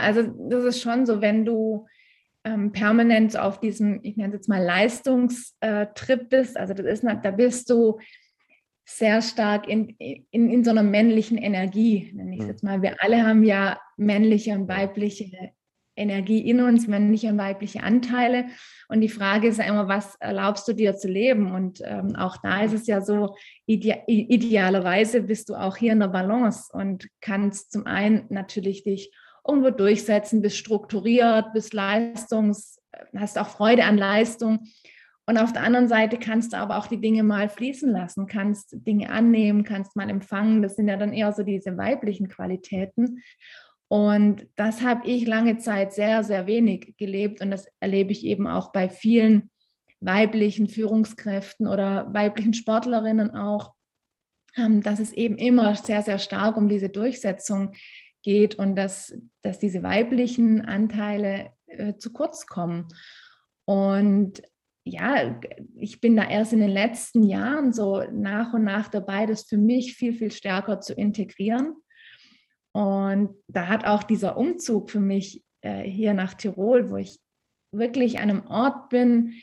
also das ist schon so, wenn du ähm, permanent auf diesem, ich nenne es jetzt mal Leistungstrip bist, also das ist, da bist du sehr stark in, in, in so einer männlichen Energie, nenne ich es mhm. jetzt mal. Wir alle haben ja männliche und weibliche Energie in uns, männliche und weibliche Anteile. Und die Frage ist ja immer, was erlaubst du dir zu leben? Und ähm, auch da ist es ja so, ide idealerweise bist du auch hier in der Balance und kannst zum einen natürlich dich irgendwo durchsetzen, bist strukturiert, bist leistungs, hast auch Freude an Leistung. Und auf der anderen Seite kannst du aber auch die Dinge mal fließen lassen, kannst Dinge annehmen, kannst mal empfangen. Das sind ja dann eher so diese weiblichen Qualitäten. Und das habe ich lange Zeit sehr, sehr wenig gelebt. Und das erlebe ich eben auch bei vielen weiblichen Führungskräften oder weiblichen Sportlerinnen auch, ähm, dass es eben immer sehr, sehr stark um diese Durchsetzung geht und dass, dass diese weiblichen Anteile äh, zu kurz kommen. Und ja, ich bin da erst in den letzten Jahren so nach und nach dabei, das für mich viel, viel stärker zu integrieren. Und da hat auch dieser Umzug für mich äh, hier nach Tirol, wo ich wirklich an einem Ort bin,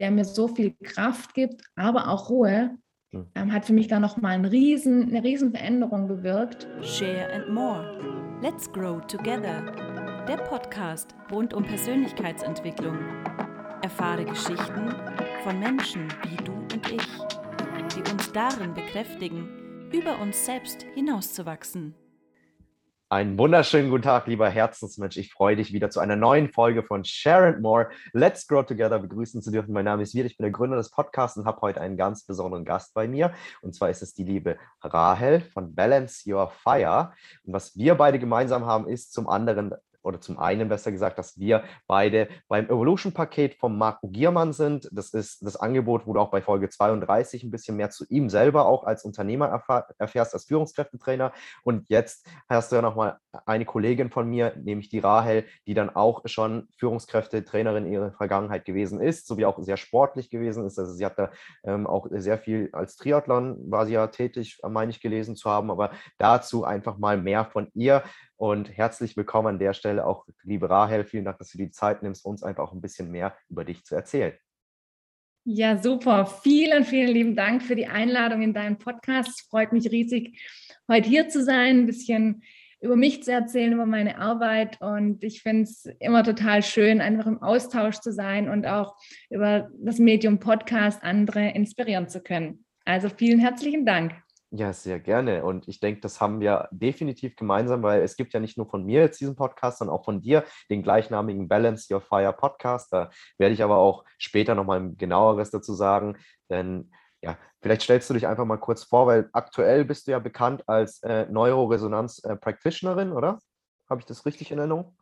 der mir so viel Kraft gibt, aber auch Ruhe, hm. ähm, hat für mich da nochmal ein riesen, eine riesen Veränderung bewirkt. Share and More. Let's Grow Together. Der Podcast rund um Persönlichkeitsentwicklung. Erfahre Geschichten von Menschen wie du und ich, die uns darin bekräftigen, über uns selbst hinauszuwachsen. Einen wunderschönen guten Tag, lieber Herzensmensch. Ich freue dich wieder zu einer neuen Folge von Share and More. Let's Grow Together begrüßen zu dürfen. Mein Name ist Wirt, ich bin der Gründer des Podcasts und habe heute einen ganz besonderen Gast bei mir. Und zwar ist es die liebe Rahel von Balance Your Fire. Und was wir beide gemeinsam haben, ist zum anderen oder zum einen besser gesagt, dass wir beide beim Evolution-Paket vom Marco Giermann sind. Das ist das Angebot, wo du auch bei Folge 32 ein bisschen mehr zu ihm selber auch als Unternehmer erfährst, als Führungskräftetrainer. Und jetzt hast du ja nochmal eine Kollegin von mir, nämlich die Rahel, die dann auch schon Führungskräftetrainerin in ihrer Vergangenheit gewesen ist, sowie auch sehr sportlich gewesen ist. Also sie hat da ähm, auch sehr viel als Triathlon war sie ja tätig, meine ich gelesen zu haben, aber dazu einfach mal mehr von ihr. Und herzlich willkommen an der Stelle auch, liebe Rahel. Vielen Dank, dass du die Zeit nimmst, uns einfach auch ein bisschen mehr über dich zu erzählen. Ja, super. Vielen, vielen lieben Dank für die Einladung in deinen Podcast. Es freut mich riesig, heute hier zu sein, ein bisschen über mich zu erzählen, über meine Arbeit. Und ich finde es immer total schön, einfach im Austausch zu sein und auch über das Medium Podcast andere inspirieren zu können. Also vielen herzlichen Dank. Ja, sehr gerne. Und ich denke, das haben wir definitiv gemeinsam, weil es gibt ja nicht nur von mir jetzt diesen Podcast, sondern auch von dir den gleichnamigen Balance Your Fire Podcast. Da werde ich aber auch später nochmal genaueres dazu sagen. Denn ja, vielleicht stellst du dich einfach mal kurz vor, weil aktuell bist du ja bekannt als äh, Neuroresonanz-Practitionerin, oder? Habe ich das richtig in Erinnerung?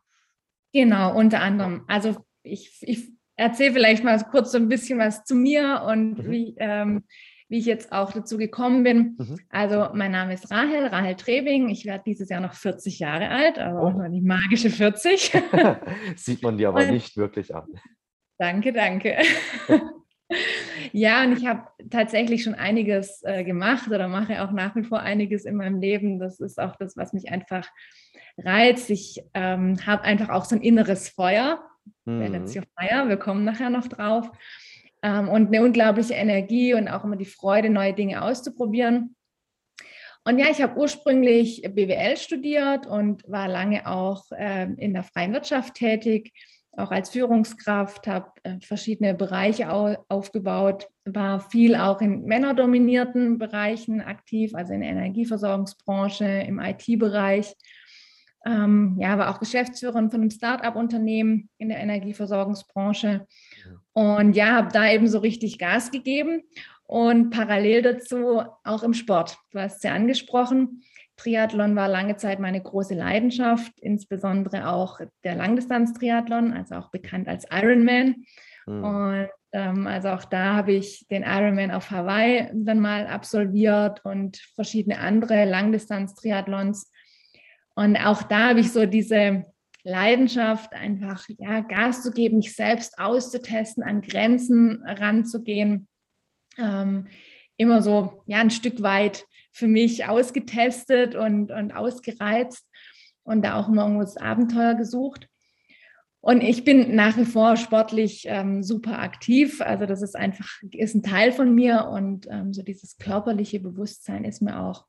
Genau, unter anderem. Also ich, ich erzähle vielleicht mal kurz so ein bisschen was zu mir und mhm. wie ähm, wie ich jetzt auch dazu gekommen bin. Mhm. Also mein Name ist Rahel, Rahel Trebing. Ich werde dieses Jahr noch 40 Jahre alt, aber oh. noch die magische 40. Sieht man dir aber nicht wirklich an. Danke, danke. ja, und ich habe tatsächlich schon einiges äh, gemacht oder mache auch nach wie vor einiges in meinem Leben. Das ist auch das, was mich einfach reizt. Ich ähm, habe einfach auch so ein inneres Feuer. Mhm. Feuer, wir kommen nachher noch drauf ähm, und eine unglaubliche Energie und auch immer die Freude, neue Dinge auszuprobieren. Und ja, ich habe ursprünglich BWL studiert und war lange auch äh, in der freien Wirtschaft tätig, auch als Führungskraft, habe äh, verschiedene Bereiche au aufgebaut, war viel auch in männerdominierten Bereichen aktiv, also in der Energieversorgungsbranche, im IT-Bereich. Ähm, ja, war auch Geschäftsführerin von einem Start-up-Unternehmen in der Energieversorgungsbranche und ja, habe da eben so richtig Gas gegeben und parallel dazu auch im Sport. Du hast es ja angesprochen. Triathlon war lange Zeit meine große Leidenschaft, insbesondere auch der Langdistanz-Triathlon, also auch bekannt als Ironman. Mhm. Und ähm, also auch da habe ich den Ironman auf Hawaii dann mal absolviert und verschiedene andere Langdistanz-Triathlons. Und auch da habe ich so diese Leidenschaft, einfach ja, Gas zu geben, mich selbst auszutesten, an Grenzen ranzugehen. Ähm, immer so ja, ein Stück weit für mich ausgetestet und, und ausgereizt. und da auch immer irgendwo das Abenteuer gesucht. Und ich bin nach wie vor sportlich ähm, super aktiv. Also das ist einfach, ist ein Teil von mir und ähm, so dieses körperliche Bewusstsein ist mir auch,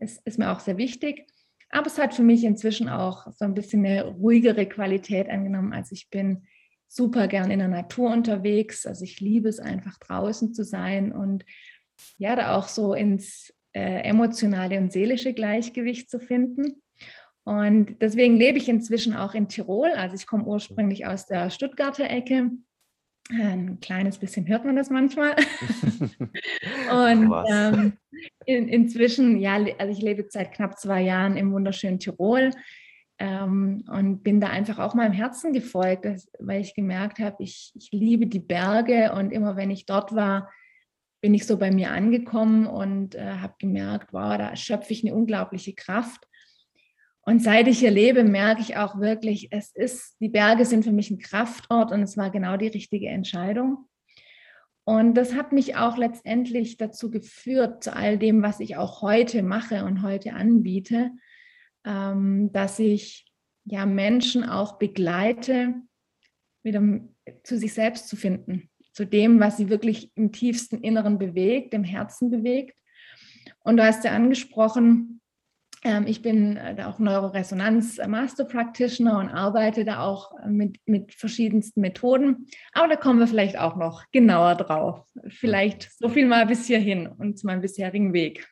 ist, ist mir auch sehr wichtig. Aber es hat für mich inzwischen auch so ein bisschen eine ruhigere Qualität angenommen. Also ich bin super gern in der Natur unterwegs. Also ich liebe es einfach draußen zu sein und ja, da auch so ins äh, emotionale und seelische Gleichgewicht zu finden. Und deswegen lebe ich inzwischen auch in Tirol. Also ich komme ursprünglich aus der Stuttgarter Ecke. Ein kleines bisschen hört man das manchmal. und ähm, in, inzwischen, ja, also ich lebe seit knapp zwei Jahren im wunderschönen Tirol ähm, und bin da einfach auch meinem Herzen gefolgt, weil ich gemerkt habe, ich, ich liebe die Berge und immer wenn ich dort war, bin ich so bei mir angekommen und äh, habe gemerkt, wow, da schöpfe ich eine unglaubliche Kraft. Und seit ich hier lebe, merke ich auch wirklich, es ist, die Berge sind für mich ein Kraftort und es war genau die richtige Entscheidung. Und das hat mich auch letztendlich dazu geführt, zu all dem, was ich auch heute mache und heute anbiete, ähm, dass ich ja Menschen auch begleite, wieder zu sich selbst zu finden, zu dem, was sie wirklich im tiefsten Inneren bewegt, im Herzen bewegt. Und du hast ja angesprochen, ich bin äh, da auch Neuroresonanz äh, Master Practitioner und arbeite da auch äh, mit, mit verschiedensten Methoden. Aber da kommen wir vielleicht auch noch genauer drauf. Vielleicht so viel mal bis hierhin und zu meinem bisherigen Weg.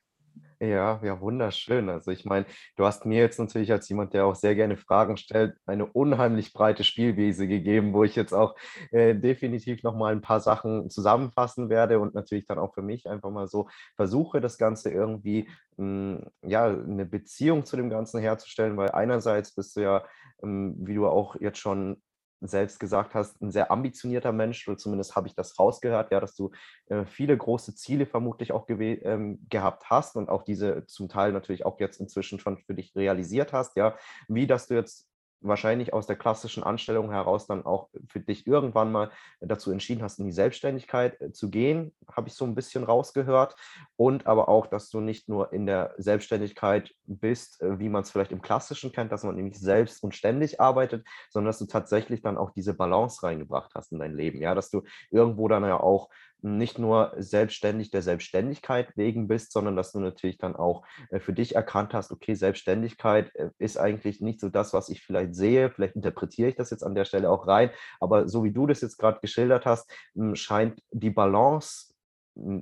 Ja, ja, wunderschön. Also ich meine, du hast mir jetzt natürlich als jemand, der auch sehr gerne Fragen stellt, eine unheimlich breite Spielwiese gegeben, wo ich jetzt auch äh, definitiv nochmal ein paar Sachen zusammenfassen werde und natürlich dann auch für mich einfach mal so versuche, das Ganze irgendwie, mh, hm, ja, eine Beziehung zu dem Ganzen herzustellen, weil einerseits bist du ja, ähm, wie du auch jetzt schon selbst gesagt hast, ein sehr ambitionierter Mensch, oder zumindest habe ich das rausgehört, ja, dass du äh, viele große Ziele vermutlich auch ähm, gehabt hast und auch diese zum Teil natürlich auch jetzt inzwischen schon für dich realisiert hast, ja, wie dass du jetzt wahrscheinlich aus der klassischen Anstellung heraus dann auch für dich irgendwann mal dazu entschieden hast, in die Selbstständigkeit äh, zu gehen, habe ich so ein bisschen rausgehört. Und aber auch, dass du nicht nur in der Selbstständigkeit bist, äh, wie man es vielleicht im Klassischen kennt, dass man nämlich selbst und ständig arbeitet, sondern dass du tatsächlich dann auch diese Balance reingebracht hast in dein Leben. Ja, dass du irgendwo dann ja auch nicht nur selbstständig der Selbstständigkeit wegen bist, sondern dass du natürlich dann auch äh, für dich erkannt hast, okay, Selbstständigkeit äh, ist eigentlich nicht so das, was ich vielleicht sehe. Vielleicht interpretiere ich das jetzt an der Stelle auch rein. Aber so wie du das jetzt gerade geschildert hast, hm, scheint die Balance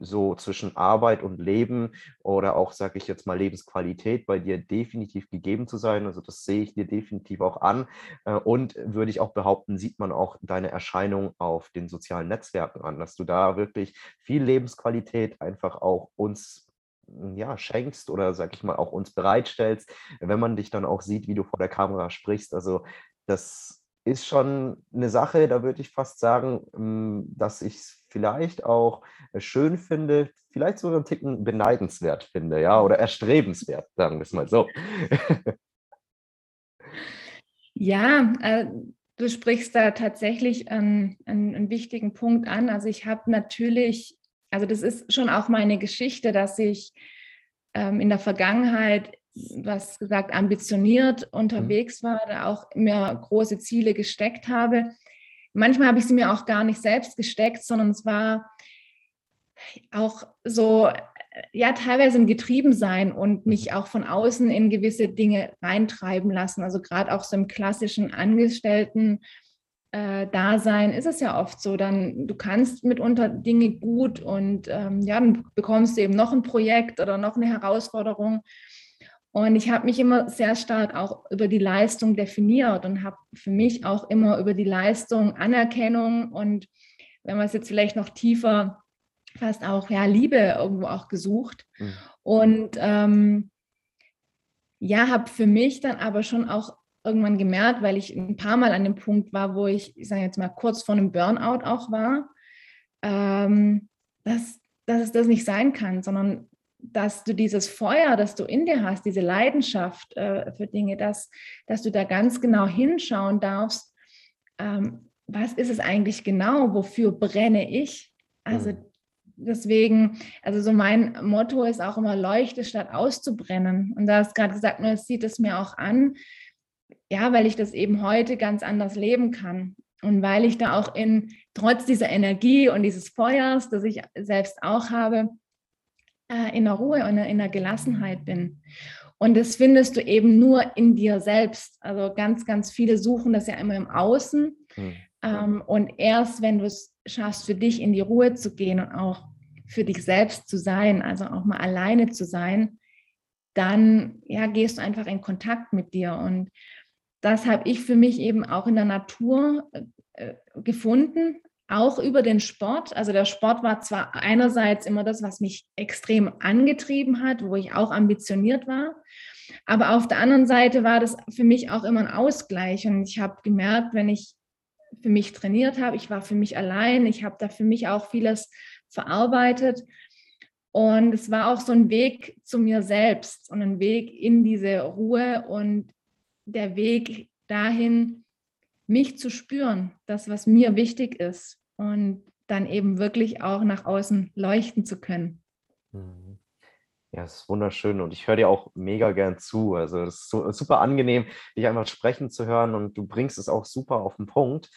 so zwischen Arbeit und Leben oder auch, sage ich jetzt mal, Lebensqualität bei dir definitiv gegeben zu sein. Also das sehe ich dir definitiv auch an. Äh, und würde ich auch behaupten, sieht man auch deine Erscheinung auf den sozialen Netzwerken an, dass du da wirklich viel Lebensqualität einfach auch uns ja, schenkst oder, sag ich mal, auch uns bereitstellst, wenn man dich dann auch sieht, wie du vor der Kamera sprichst. Also das ist schon eine Sache, da würde ich fast sagen, hm, dass ich es vielleicht auch äh, schön finde, vielleicht sogar einen Ticken beneidenswert finde, ja, oder erstrebenswert, sagen wir es mal so. Ja, äh, du sprichst da tatsächlich einen, einen, einen wichtigen Punkt an. Also ich habe natürlich, also das ist schon auch meine Geschichte, dass ich ähm, in der Vergangenheit hast gesagt, ambitioniert mhm. unterwegs war, da auch mir große Ziele gesteckt habe. Manchmal habe ich sie mir auch gar nicht selbst gesteckt, sondern es war auch so, ja, teilweise ein Getriebensein und mich mhm. auch von außen in gewisse Dinge reintreiben lassen. Also gerade auch so im klassischen Angestellten. Äh, Dasein ist es ja oft so, dann du kannst mitunter Dinge gut und ähm, ja, dann bekommst du eben noch ein Projekt oder noch eine Herausforderung und ich habe mich immer sehr stark auch über die Leistung definiert und habe für mich auch immer über die Leistung Anerkennung und wenn man es jetzt vielleicht noch tiefer fast auch ja Liebe irgendwo auch gesucht. Mhm. Und ähm, ja, habe für mich dann aber schon auch irgendwann gemerkt, weil ich ein paar Mal an dem Punkt war, wo ich, ich sage jetzt mal, kurz vor einem Burnout auch war, ähm, dass, dass es das nicht sein kann, sondern dass du dieses Feuer, das du in dir hast, diese Leidenschaft äh, für Dinge, dass, dass du da ganz genau hinschauen darfst, ähm, was ist es eigentlich genau, wofür brenne ich? Also mhm. deswegen, also so mein Motto ist auch immer, leuchte statt auszubrennen. Und da hast gerade gesagt, nur es sieht es mir auch an, ja, weil ich das eben heute ganz anders leben kann. Und weil ich da auch in, trotz dieser Energie und dieses Feuers, das ich selbst auch habe, äh, in der Ruhe und in der Gelassenheit bin. Und das findest du eben nur in dir selbst. Also ganz, ganz viele suchen das ja immer im Außen. Mhm. Ähm, und erst wenn du es schaffst, für dich in die Ruhe zu gehen und auch für dich selbst zu sein, also auch mal alleine zu sein, dann ja, gehst du einfach in Kontakt mit dir. Und das habe ich für mich eben auch in der Natur äh, gefunden, auch über den Sport. Also der Sport war zwar einerseits immer das, was mich extrem angetrieben hat, wo ich auch ambitioniert war, aber auf der anderen Seite war das für mich auch immer ein Ausgleich. Und ich habe gemerkt, wenn ich für mich trainiert habe, ich war für mich allein, ich habe da für mich auch vieles verarbeitet. Und es war auch so ein Weg zu mir selbst und ein Weg in diese Ruhe und der Weg dahin, mich zu spüren, das, was mir wichtig ist und dann eben wirklich auch nach außen leuchten zu können. Mhm. Ja, es ist wunderschön und ich höre dir auch mega gern zu. Also es ist so, super angenehm, dich einfach sprechen zu hören und du bringst es auch super auf den Punkt.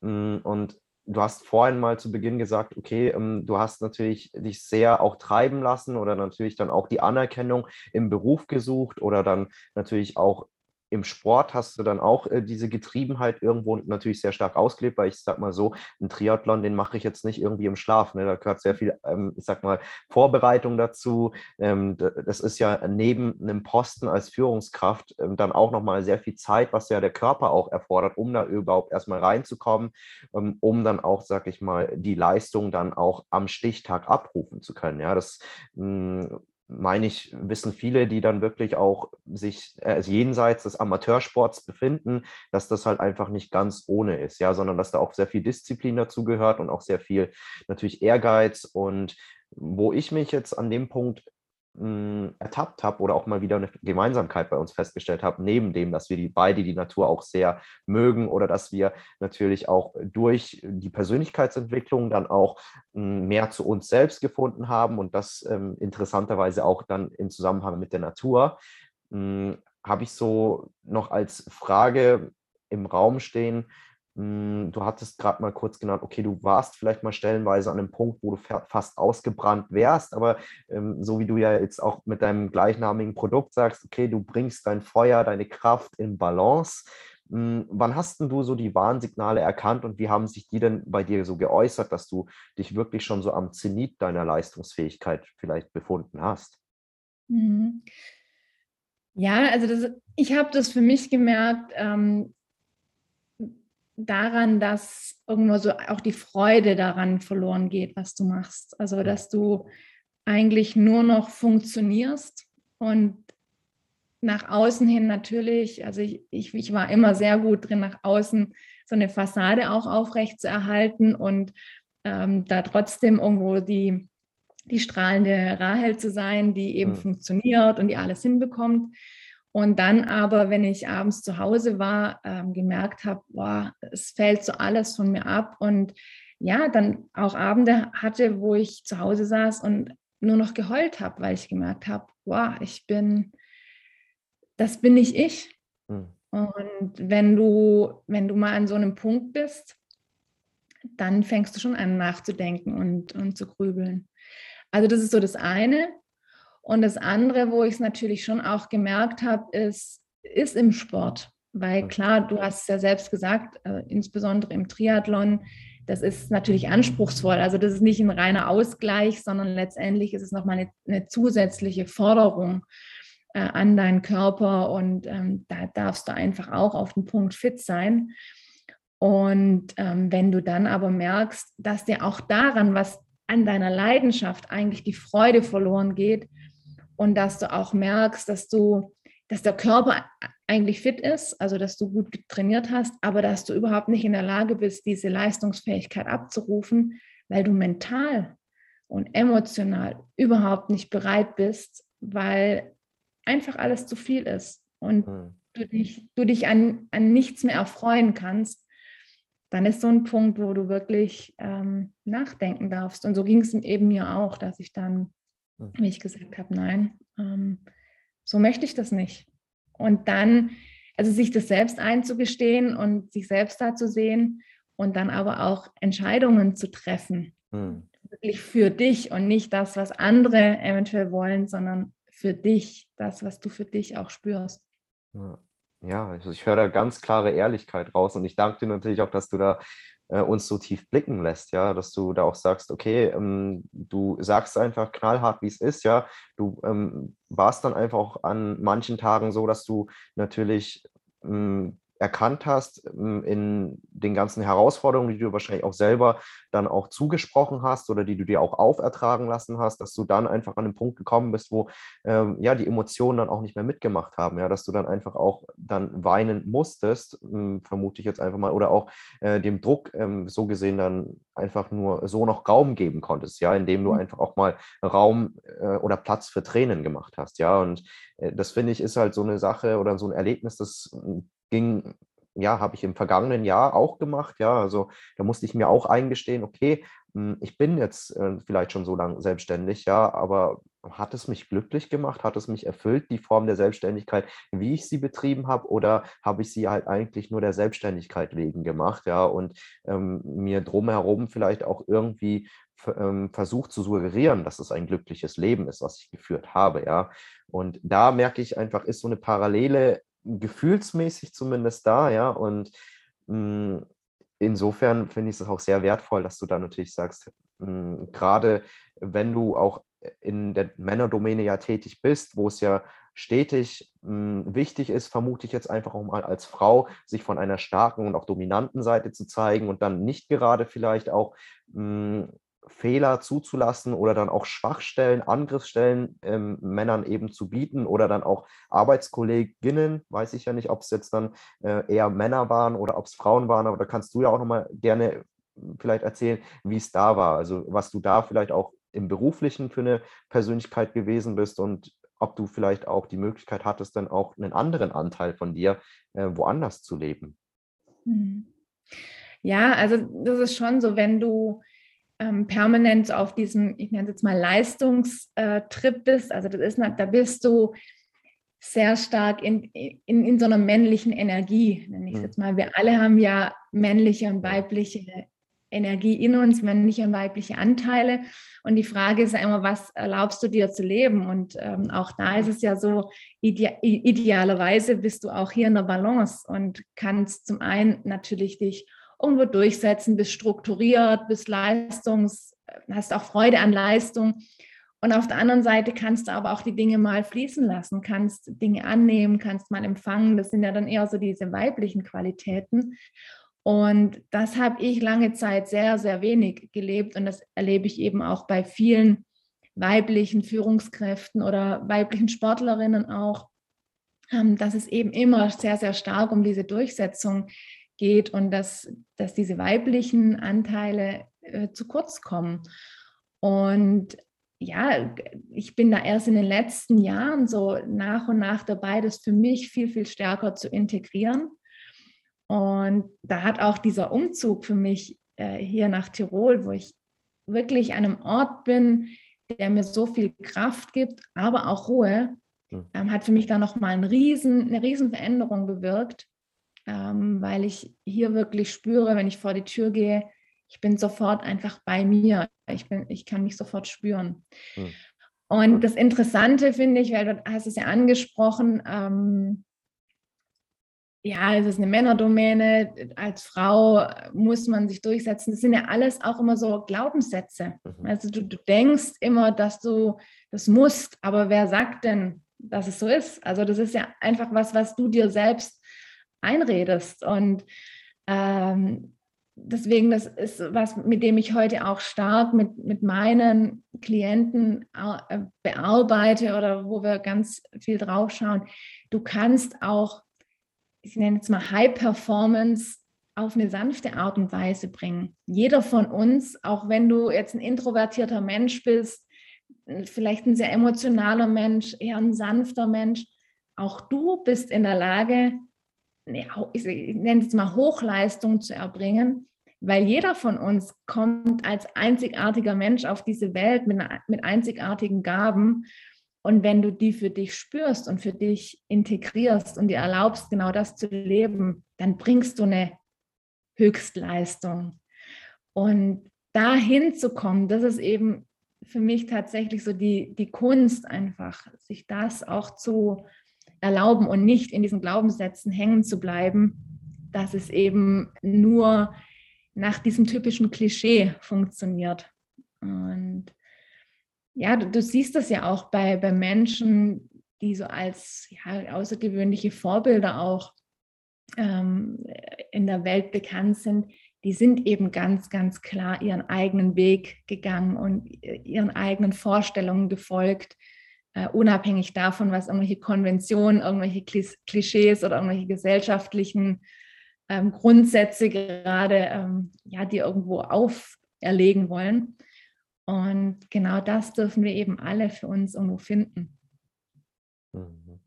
Mm, und du hast vorhin mal zu Beginn gesagt, okay, ähm, du hast natürlich dich sehr auch treiben lassen oder natürlich dann auch die Anerkennung im Beruf gesucht oder dann natürlich auch im Sport hast du dann auch äh, diese Getriebenheit irgendwo natürlich sehr stark ausgelebt, weil ich sag mal so, ein Triathlon, den mache ich jetzt nicht irgendwie im Schlaf. Ne? Da gehört sehr viel, ähm, ich sag mal, Vorbereitung dazu. Ähm, das ist ja neben einem Posten als Führungskraft ähm, dann auch nochmal sehr viel Zeit, was ja der Körper auch erfordert, um da überhaupt erstmal reinzukommen, ähm, um dann auch, sag ich mal, die Leistung dann auch am Stichtag abrufen zu können. Ja, das mh, hm, meine ich, wissen viele, die dann wirklich auch sich äh, jenseits des Amateursports befinden, dass das halt einfach nicht ganz ohne ist, ja, sondern dass da auch sehr viel Disziplin dazu gehört und auch sehr viel natürlich Ehrgeiz. Und wo ich mich jetzt an dem Punkt mh, ertappt habe oder auch mal wieder eine Gemeinsamkeit bei uns festgestellt habe, neben dem, dass wir die beide die Natur auch sehr mögen oder dass wir natürlich auch durch die Persönlichkeitsentwicklung dann auch mh, mehr zu uns selbst gefunden haben und das ähm, interessanterweise auch dann im Zusammenhang mit der Natur, habe ich so noch als Frage im Raum stehen, du hattest gerade mal kurz genannt, okay, du warst vielleicht mal stellenweise an einem Punkt, wo du fast ausgebrannt wärst, aber ähm, so wie du ja jetzt auch mit deinem gleichnamigen Produkt sagst, okay, du bringst dein Feuer, deine Kraft in Balance. Ähm, wann hast denn du so die Warnsignale erkannt und wie haben sich die denn bei dir so geäußert, dass du dich wirklich schon so am Zenit deiner Leistungsfähigkeit vielleicht befunden hast? Mhm. Ja, also das, ich habe das für mich gemerkt, ähm, daran, dass irgendwo so auch die Freude daran verloren geht, was du machst. Also, dass du eigentlich nur noch funktionierst und nach außen hin natürlich, also ich, ich, ich war immer sehr gut drin, nach außen so eine Fassade auch aufrecht zu erhalten und ähm, da trotzdem irgendwo die, die strahlende Rahel zu sein, die eben mhm. funktioniert und die alles hinbekommt. Und dann aber, wenn ich abends zu Hause war, ähm, gemerkt habe, boah, es fällt so alles von mir ab. Und ja, dann auch Abende hatte, wo ich zu Hause saß und nur noch geheult habe, weil ich gemerkt habe, boah, ich bin, das bin nicht ich. Mhm. Und wenn du, wenn du mal an so einem Punkt bist, dann fängst du schon an nachzudenken und, und zu grübeln. Also das ist so das eine. Und das andere, wo ich es natürlich schon auch gemerkt habe, ist, ist im Sport. Weil klar, du hast es ja selbst gesagt, äh, insbesondere im Triathlon, das ist natürlich anspruchsvoll. Also das ist nicht ein reiner Ausgleich, sondern letztendlich ist es nochmal eine, eine zusätzliche Forderung äh, an deinen Körper und ähm, da darfst du einfach auch auf den Punkt fit sein. Und ähm, wenn du dann aber merkst, dass dir auch daran, was an deiner Leidenschaft eigentlich die Freude verloren geht, und dass du auch merkst, dass du, dass der Körper eigentlich fit ist, also dass du gut trainiert hast, aber dass du überhaupt nicht in der Lage bist, diese Leistungsfähigkeit abzurufen, weil du mental und emotional überhaupt nicht bereit bist, weil einfach alles zu viel ist und mhm. du dich, du dich an, an nichts mehr erfreuen kannst, dann ist so ein Punkt, wo du wirklich ähm, nachdenken darfst. Und so ging es eben mir auch, dass ich dann hm. wie ich gesagt habe, nein, ähm, so möchte ich das nicht. Und dann also sich das selbst einzugestehen und sich selbst da zu sehen und dann aber auch Entscheidungen zu treffen. Hm. Wirklich für dich und nicht das, was andere eventuell wollen, sondern für dich, das, was du für dich auch spürst. Ja, also ich höre da ganz klare Ehrlichkeit raus und ich danke dir natürlich auch, dass du da äh, uns so tief blicken lässt, ja, dass du da auch sagst, okay, ähm, du sagst einfach knallhart, wie es ist, ja, du ähm, warst dann einfach auch an manchen Tagen so, dass du natürlich ähm, erkannt hast ähm, in den ganzen Herausforderungen, die du wahrscheinlich auch selber dann auch zugesprochen hast oder die du dir auch aufertragen lassen hast, dass du dann einfach an den Punkt gekommen bist, wo ähm, ja die Emotionen dann auch nicht mehr mitgemacht haben, ja, dass du dann einfach auch dann weinen musstest, ähm, vermute ich jetzt einfach mal, oder auch äh, dem Druck ähm, so gesehen dann einfach nur so noch Raum geben konntest, ja, indem du mhm. einfach auch mal Raum äh, oder Platz für Tränen gemacht hast, ja, und äh, das finde ich ist halt so eine Sache oder so ein Erlebnis, das ging, ja, habe ich im vergangenen Jahr auch gemacht. Ja, also da musste ich mir auch eingestehen, okay, hm, ich bin jetzt äh, vielleicht schon so lange selbstständig, ja, aber hat es mich glücklich gemacht? Hat es mich erfüllt, die Form der Selbstständigkeit, wie ich sie betrieben habe? Oder habe ich sie halt eigentlich nur der Selbstständigkeit wegen gemacht, ja, und ähm, mir drumherum vielleicht auch irgendwie ähm, versucht zu suggerieren, dass es ein glückliches Leben ist, was ich geführt habe, ja. Und da merke ich einfach, ist so eine Parallele gefühlsmäßig zumindest da, ja. Und mh, hm, insofern finde ich es auch sehr wertvoll, dass du da natürlich sagst, hm, gerade wenn du auch in der Männerdomäne ja tätig bist, wo es ja stetig mh, hm, wichtig ist, vermute ich jetzt einfach auch mal als Frau, sich von einer starken und auch dominanten Seite zu zeigen und dann nicht gerade vielleicht auch mh, Fehler zuzulassen oder dann auch Schwachstellen, Angriffsstellen ähm, Männern eben zu bieten oder dann auch Arbeitskolleginnen, weiß ich ja nicht, ob es jetzt dann äh, eher Männer waren oder ob es Frauen waren, aber da kannst du ja auch nochmal gerne vielleicht erzählen, wie es da war, also was du da vielleicht auch im beruflichen für eine Persönlichkeit gewesen bist und ob du vielleicht auch die Möglichkeit hattest, dann auch einen anderen Anteil von dir äh, woanders zu leben. Mhm. Ja, also das ist schon so, wenn du ähm, permanent auf diesem, ich nenne es jetzt mal Leistungstrip bist. Also das ist, da bist du sehr stark in, in, in so einer männlichen Energie, nenne ich es mhm. jetzt mal. Wir alle haben ja männliche und weibliche Energie in uns, männliche und weibliche Anteile. Und die Frage ist ja immer, was erlaubst du dir zu leben? Und ähm, auch da ist es ja so, ide idealerweise bist du auch hier in der Balance und kannst zum einen natürlich dich irgendwo durchsetzen, bist strukturiert, bist leistungs, hast auch Freude an Leistung. Und auf der anderen Seite kannst du aber auch die Dinge mal fließen lassen, kannst Dinge annehmen, kannst mal empfangen. Das sind ja dann eher so diese weiblichen Qualitäten. Und das habe ich lange Zeit sehr, sehr wenig gelebt. Und das erlebe ich eben auch bei vielen weiblichen Führungskräften oder weiblichen Sportlerinnen auch, ähm, dass es eben immer sehr, sehr stark um diese Durchsetzung geht und dass, dass diese weiblichen Anteile äh, zu kurz kommen. Und ja, ich bin da erst in den letzten Jahren so nach und nach dabei, das für mich viel, viel stärker zu integrieren. Und da hat auch dieser Umzug für mich äh, hier nach Tirol, wo ich wirklich an einem Ort bin, der mir so viel Kraft gibt, aber auch Ruhe, hm. ähm, hat für mich da nochmal ein riesen, eine riesen Veränderung bewirkt ähm, weil ich hier wirklich spüre, wenn ich vor die Tür gehe, ich bin sofort einfach bei mir. Ich, bin, ich kann mich sofort spüren. Hm. Und das Interessante finde ich, weil du hast es ja angesprochen, ähm, ja, es ist eine Männerdomäne, als Frau muss man sich durchsetzen. Das sind ja alles auch immer so Glaubenssätze. Mhm. Also du, du denkst immer, dass du das musst, aber wer sagt denn, dass es so ist? Also das ist ja einfach was, was du dir selbst einredest. Und ähm, deswegen, das ist was, mit dem ich heute auch stark mit, mit meinen Klienten äh, bearbeite oder wo wir ganz viel drauf schauen. Du kannst auch, ich nenne jetzt mal High Performance auf eine sanfte Art und Weise bringen. Jeder von uns, auch wenn du jetzt ein introvertierter Mensch bist, vielleicht ein sehr emotionaler Mensch, eher ein sanfter Mensch, auch du bist in der Lage, ich nenne es mal Hochleistung zu erbringen, weil jeder von uns kommt als einzigartiger Mensch auf diese Welt mit, mit einzigartigen Gaben. Und wenn du die für dich spürst und für dich integrierst und dir erlaubst, genau das zu leben, dann bringst du eine Höchstleistung. Und dahin zu kommen, das ist eben für mich tatsächlich so die, die Kunst einfach, sich das auch zu erlauben und nicht in diesen Glaubenssätzen hängen zu bleiben, dass es eben nur nach diesem typischen Klischee funktioniert. Und ja, du, du siehst das ja auch bei, bei Menschen, die so als ja, außergewöhnliche Vorbilder auch ähm, in der Welt bekannt sind, die sind eben ganz, ganz klar ihren eigenen Weg gegangen und ihren eigenen Vorstellungen gefolgt, äh, unabhängig davon, was irgendwelche Konventionen, irgendwelche Klischees oder irgendwelche gesellschaftlichen ähm, Grundsätze gerade, ähm, ja, die irgendwo auferlegen wollen. Und genau das dürfen wir eben alle für uns irgendwo finden. Mhm.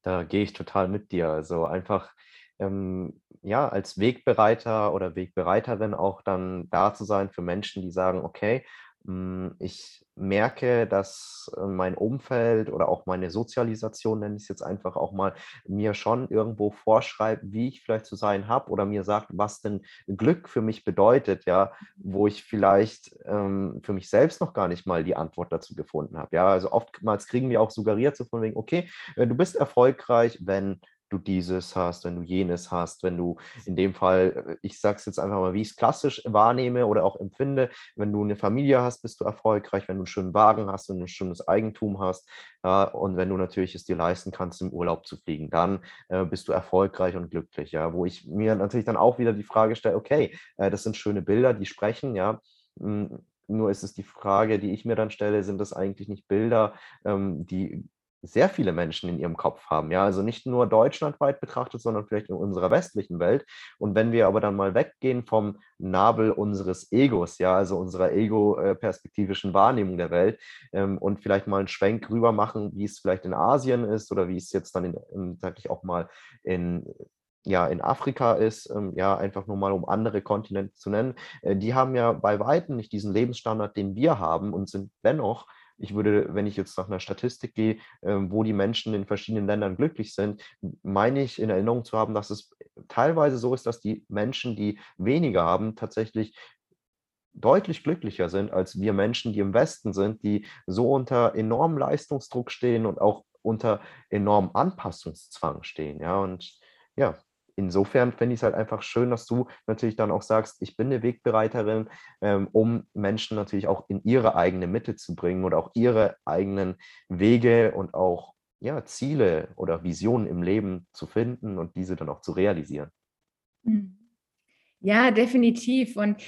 Da gehe ich total mit dir. Also einfach ähm, ja, als Wegbereiter oder Wegbereiterin auch dann da zu sein für Menschen, die sagen, okay, ich merke, dass äh, mein Umfeld oder auch meine Sozialisation, nenne ich es jetzt einfach auch mal, mir schon irgendwo vorschreibt, wie ich vielleicht zu sein habe oder mir sagt, was denn Glück für mich bedeutet, ja, wo ich vielleicht ähm, für mich selbst noch gar nicht mal die Antwort dazu gefunden habe. Ja, also oftmals kriegen wir auch suggeriert so von wegen, okay, äh, du bist erfolgreich, wenn du dieses hast, wenn du jenes hast, wenn du in dem Fall, äh, ich sage es jetzt einfach mal, wie ich es klassisch wahrnehme oder auch empfinde, wenn du eine Familie hast, bist du erfolgreich, wenn du einen schönen Wagen hast, du ein schönes Eigentum hast ja, und wenn du natürlich es dir leisten kannst, im Urlaub zu fliegen, dann äh, bist du erfolgreich und glücklich, ja, wo ich mir natürlich dann auch wieder die Frage stelle, okay, äh, das sind schöne Bilder, die sprechen, ja, hm, nur ist es die Frage, die ich mir dann stelle, sind das eigentlich nicht Bilder, ähm, die sehr viele Menschen in ihrem Kopf haben. Ja, also nicht nur deutschlandweit betrachtet, sondern vielleicht in unserer westlichen Welt. Und wenn wir aber dann mal weggehen vom Nabel unseres Egos, ja, also unserer ego-perspektivischen Wahrnehmung der Welt ähm, und vielleicht mal einen Schwenk rüber machen, wie es vielleicht in Asien ist oder wie es jetzt dann, in, sag ich auch mal, in ja, in Afrika ist, ähm, ja, einfach nur mal um andere Kontinente zu nennen, äh, die haben ja bei weitem nicht diesen Lebensstandard, den wir haben und sind dennoch ich würde, wenn ich jetzt nach einer Statistik gehe, ähm, wo die Menschen in verschiedenen Ländern glücklich sind, meine ich in Erinnerung zu haben, dass es teilweise so ist, dass die Menschen, die weniger haben, tatsächlich deutlich glücklicher sind als wir Menschen, die im Westen sind, die so unter enormem Leistungsdruck stehen und auch unter enormem Anpassungszwang stehen. Ja, und ja, insofern finde ich es halt einfach schön, dass du natürlich dann auch sagst, ich bin eine Wegbereiterin, ähm, um Menschen natürlich auch in ihre eigene Mitte zu bringen oder auch ihre eigenen Wege und auch ja, Ziele oder Visionen im Leben zu finden und diese dann auch zu realisieren. Hm. Ja, definitiv. Und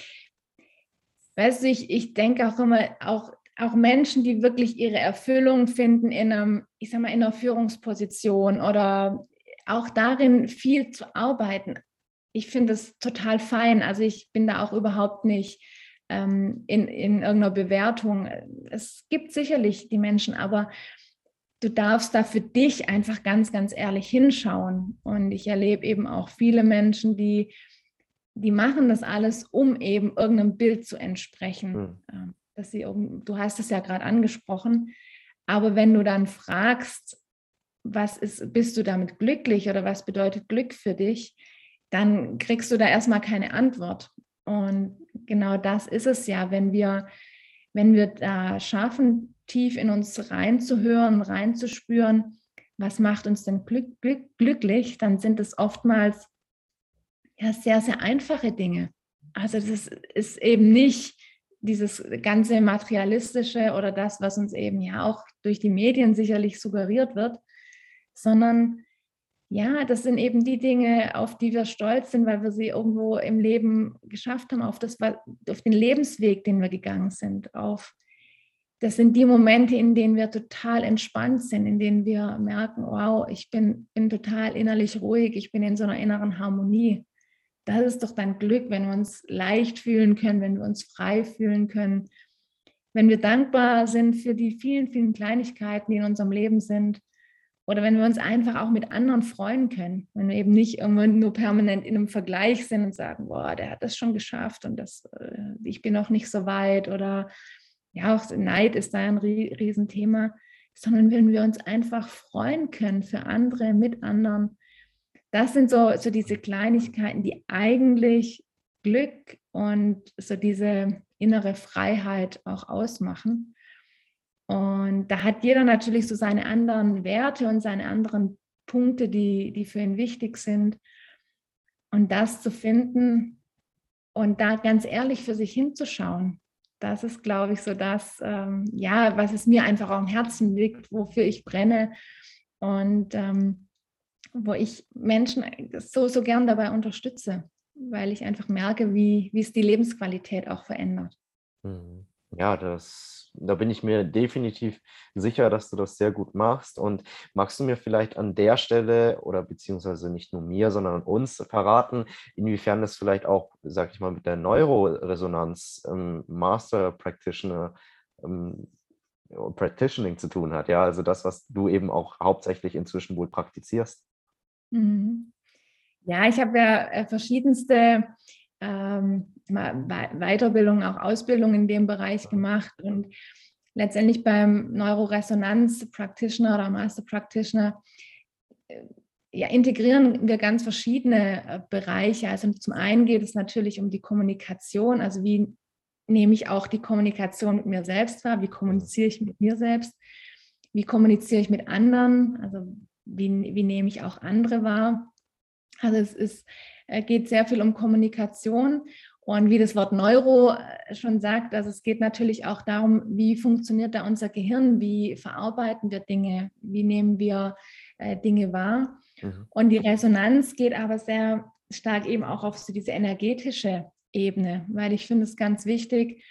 weißt du, ich, ich denke auch immer, auch, auch Menschen, die wirklich ihre Erfüllung finden in einem, ich sag mal, in einer Führungsposition oder auch darin viel zu arbeiten. Ich finde es total fein. Also ich bin da auch überhaupt nicht ähm, in, in irgendeiner Bewertung. Es gibt sicherlich die Menschen, aber du darfst da für dich einfach ganz, ganz ehrlich hinschauen. Und ich erlebe eben auch viele Menschen, die, die machen das alles, um eben irgendeinem Bild zu entsprechen. Mhm. Dass sie, du hast es ja gerade angesprochen. Aber wenn du dann fragst, was ist, bist du damit glücklich oder was bedeutet Glück für dich, dann kriegst du da erstmal keine Antwort. Und genau das ist es ja, wenn wir, wenn wir da schaffen, tief in uns reinzuhören, reinzuspüren, was macht uns denn glück, glück, glücklich, dann sind es oftmals ja sehr, sehr einfache Dinge. Also das ist, ist eben nicht dieses ganze materialistische oder das, was uns eben ja auch durch die Medien sicherlich suggeriert wird, sondern ja, das sind eben die Dinge, auf die wir stolz sind, weil wir sie irgendwo im Leben geschafft haben, auf, das, auf den Lebensweg, den wir gegangen sind, auf das sind die Momente, in denen wir total entspannt sind, in denen wir merken, wow, ich bin, bin total innerlich ruhig, ich bin in so einer inneren Harmonie. Das ist doch dann Glück, wenn wir uns leicht fühlen können, wenn wir uns frei fühlen können, wenn wir dankbar sind für die vielen, vielen Kleinigkeiten, die in unserem Leben sind oder wenn wir uns einfach auch mit anderen freuen können, wenn wir eben nicht irgendwann nur permanent in einem Vergleich sind und sagen, boah, der hat das schon geschafft und das, äh, ich bin noch nicht so weit oder ja, auch Neid ist da ein Riesenthema. sondern wenn wir uns einfach freuen können für andere, mit anderen. Das sind so, so diese Kleinigkeiten, die eigentlich Glück und so diese innere Freiheit auch ausmachen. Und da hat jeder natürlich so seine anderen Werte und seine anderen Punkte, die, die für ihn wichtig sind. Und das zu finden und da ganz ehrlich für sich hinzuschauen, das ist, glaube ich, so das, ähm, ja, was es mir einfach auch am Herzen liegt, wofür ich brenne und ähm, wo ich Menschen so, so gern dabei unterstütze weil ich einfach merke, wie, wie es die Lebensqualität auch verändert. Mhm. Ja, das, da bin ich mir definitiv sicher, dass du das sehr gut machst. Und magst du mir vielleicht an der Stelle oder beziehungsweise nicht nur mir, sondern uns verraten, inwiefern das vielleicht auch, sag ich mal, mit der Neuroresonanz ähm, Master Practitioner ähm, Practitioning zu tun hat? Ja, also das, was du eben auch hauptsächlich inzwischen wohl praktizierst. Mhm. Ja, ich habe ja äh, verschiedenste ähm, Weiterbildungen, auch Ausbildungen in dem Bereich gemacht. Und letztendlich beim Neuroresonanz Practitioner oder Master Practitioner äh, ja, integrieren wir ganz verschiedene äh, Bereiche. Also zum einen geht es natürlich um die Kommunikation, also wie nehme ich auch die Kommunikation mit mir selbst wahr, wie kommuniziere ich mit mir selbst, wie kommuniziere ich mit anderen, also wie, wie nehme ich auch andere wahr? Also es ist, geht sehr viel um Kommunikation und wie das Wort Neuro äh, schon sagt, also es geht natürlich auch darum, wie funktioniert da unser Gehirn, wie verarbeiten wir Dinge, wie nehmen wir äh, Dinge wahr. Mhm. Und die Resonanz geht aber sehr stark eben auch auf so diese energetische Ebene, weil ich finde es ganz wichtig.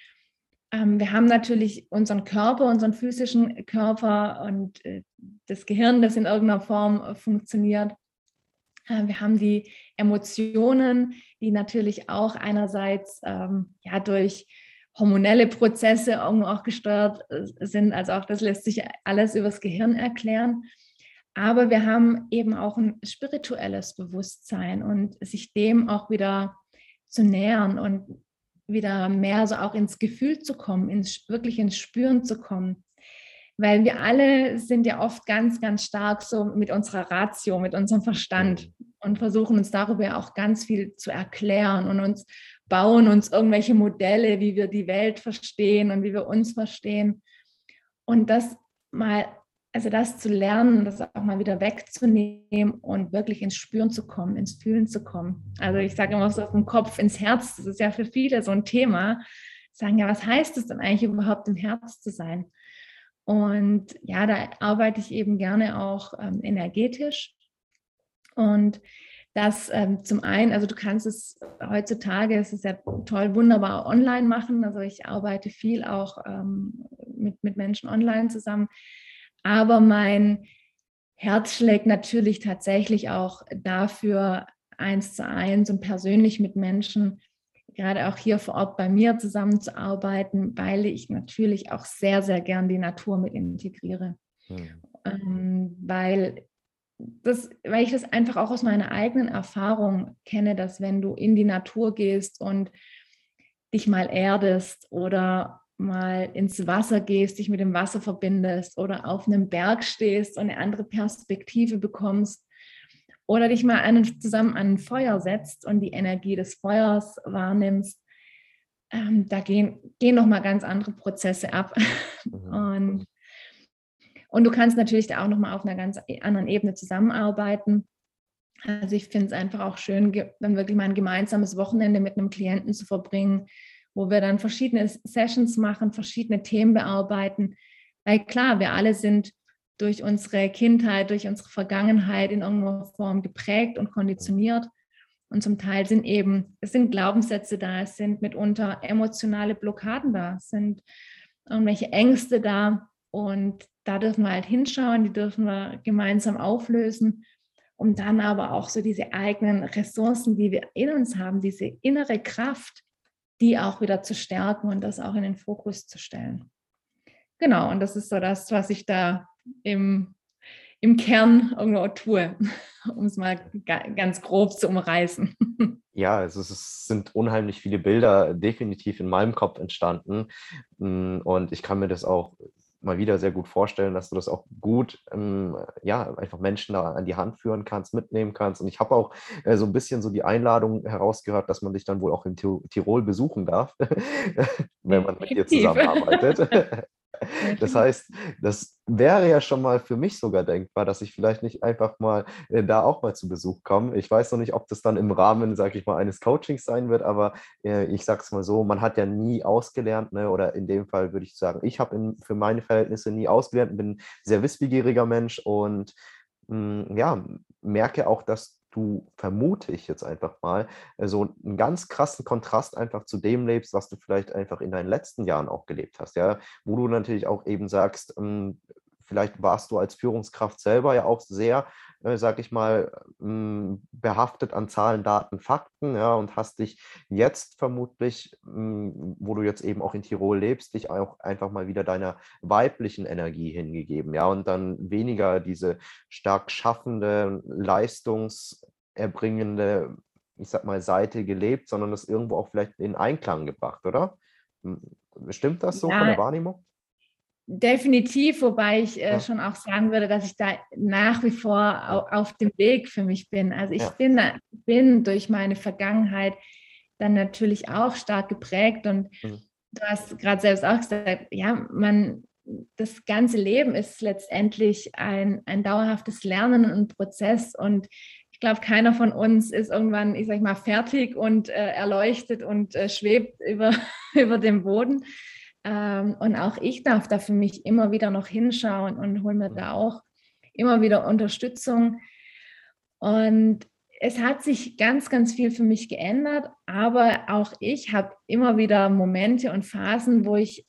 Ähm, wir haben natürlich unseren Körper, unseren physischen Körper und das Gehirn, das in irgendeiner Form funktioniert. Äh, wir haben die Emotionen, die natürlich auch einerseits ähm, ja, durch hormonelle Prozesse auch gesteuert äh, sind. Also auch das lässt sich alles übers Gehirn erklären. Aber wir haben eben auch ein spirituelles Bewusstsein und sich dem auch wieder zu nähern und wieder mehr so auch ins Gefühl zu kommen, ins, wirklich ins Spüren zu kommen. Weil wir alle sind ja oft ganz, ganz stark so mit unserer Ratio, mit unserem Verstand mhm. und versuchen uns darüber auch ganz viel zu erklären und uns bauen uns irgendwelche Modelle, wie wir die Welt verstehen und wie wir uns verstehen. Und das mal, also das zu lernen, das auch mal wieder wegzunehmen und wirklich ins Spüren zu kommen, ins Fühlen zu kommen. Also ich sage immer so vom Kopf ins Herz, das ist ja für viele so ein Thema. Sagen ja, was heißt es denn eigentlich überhaupt im Herz zu sein? Und ja, da arbeite ich eben gerne auch ähm, energetisch. Und das ähm, zum einen, also du kannst es heutzutage, es ist ja toll, wunderbar online machen. Also ich arbeite viel auch ähm, mit, mit Menschen online zusammen. Aber mein Herz schlägt natürlich tatsächlich auch dafür, eins zu eins und persönlich mit Menschen gerade auch hier vor Ort bei mir zusammenzuarbeiten, weil ich natürlich auch sehr, sehr gern die Natur mit integriere. Hm. Ähm, weil, das, weil ich das einfach auch aus meiner eigenen Erfahrung kenne, dass wenn du in die Natur gehst und dich mal erdest oder mal ins Wasser gehst, dich mit dem Wasser verbindest oder auf einem Berg stehst und eine andere Perspektive bekommst, oder dich mal einen, zusammen an ein Feuer setzt und die Energie des Feuers wahrnimmst, ähm, da gehen, gehen nochmal ganz andere Prozesse ab. Mhm. Und, und du kannst natürlich da auch nochmal auf einer ganz anderen Ebene zusammenarbeiten. Also ich finde es einfach auch schön, dann wirklich mal ein gemeinsames Wochenende mit einem Klienten zu verbringen, wo wir dann verschiedene Sessions machen, verschiedene Themen bearbeiten. Weil klar, wir alle sind durch unsere Kindheit, durch unsere Vergangenheit in irgendeiner Form geprägt und konditioniert. Und zum Teil sind eben, es sind Glaubenssätze da, es sind mitunter emotionale Blockaden da, es sind irgendwelche Ängste da. Und da dürfen wir halt hinschauen, die dürfen wir gemeinsam auflösen, um dann aber auch so diese eigenen Ressourcen, die wir in uns haben, diese innere Kraft, die auch wieder zu stärken und das auch in den Fokus zu stellen. Genau, und das ist so das, was ich da im, im Kern irgendwo tue, um es mal ganz grob zu umreißen. Ja, also es sind unheimlich viele Bilder definitiv in meinem Kopf entstanden. Mm, und ich kann mir das auch mal wieder sehr gut vorstellen, dass du das auch gut, ähm, ja, einfach Menschen da an die Hand führen kannst, mitnehmen kannst. Und ich habe auch äh, so ein bisschen so die Einladung herausgehört, dass man dich dann wohl auch in Tirol besuchen darf, wenn man mit dir zusammenarbeitet. Das heißt, das wäre ja schon mal für mich sogar denkbar, dass ich vielleicht nicht einfach mal äh, da auch mal zu Besuch komme. Ich weiß noch nicht, ob das dann im Rahmen, sage ich mal, eines Coachings sein wird, aber äh, ich sage es mal so, man hat ja nie ausgelernt, ne? oder in dem Fall würde ich sagen, ich habe für meine Verhältnisse nie ausgelernt, bin ein sehr wissbegieriger Mensch und mh, mm, ja, merke auch, dass du, vermute ich jetzt einfach mal, äh, so einen ganz krassen Kontrast einfach zu dem lebst, was du vielleicht einfach in deinen letzten Jahren auch gelebt hast, ja, wo du natürlich auch eben sagst, ähm, vielleicht warst du als Führungskraft selber ja auch sehr, äh, sag ich mal, ähm, behaftet an Zahlen, Daten, Fakten, ja, und hast dich jetzt vermutlich, ähm, wo du jetzt eben auch in Tirol lebst, dich auch einfach mal wieder deiner weiblichen Energie hingegeben, ja, und dann weniger diese stark schaffende, leistungserbringende, ich sag mal, Seite gelebt, sondern das irgendwo auch vielleicht in Einklang gebracht, oder? Stimmt das so ja, von der Wahrnehmung? Definitiv, wobei ich äh, ja. schon auch sagen würde, dass ich da nach wie vor ja. auf dem Weg für mich bin. Also ich ja. bin, bin durch meine Vergangenheit dann natürlich auch stark geprägt und mhm. du hast gerade selbst auch gesagt, ja, man, das ganze Leben ist letztendlich ein, ein dauerhaftes Lernen und Prozess und ich glaube, keiner von uns ist irgendwann, ich sag mal, fertig und äh, erleuchtet und äh, schwebt über, über dem Boden, ähm, und auch ich darf da für mich immer wieder noch hinschauen und hole mir da auch immer wieder Unterstützung. Und es hat sich ganz, ganz viel für mich geändert, aber auch ich habe immer wieder Momente und Phasen, wo ich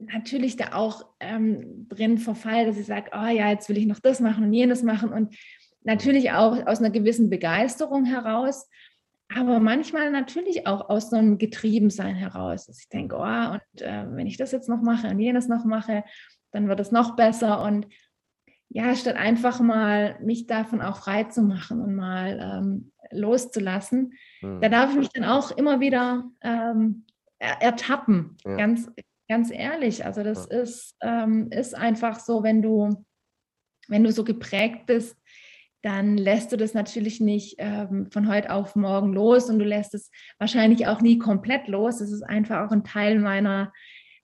natürlich da auch ähm, drin verfalle, dass ich sage, oh ja, jetzt will ich noch das machen und jenes machen und natürlich auch aus einer gewissen Begeisterung heraus aber manchmal natürlich auch aus so einem Getriebensein heraus, dass ich denke, oh, und äh, wenn ich das jetzt noch mache und jenes noch mache, dann wird es noch besser. Und ja, statt einfach mal mich davon auch frei zu machen und mal ähm, loszulassen, mhm. da darf ich mich dann auch immer wieder ähm, ertappen, ja. ganz, ganz ehrlich. Also das ja. ist, ähm, ist einfach so, wenn du, wenn du so geprägt bist, dann lässt du das natürlich nicht ähm, von heute auf morgen los und du lässt es wahrscheinlich auch nie komplett los. Es ist einfach auch ein Teil meiner,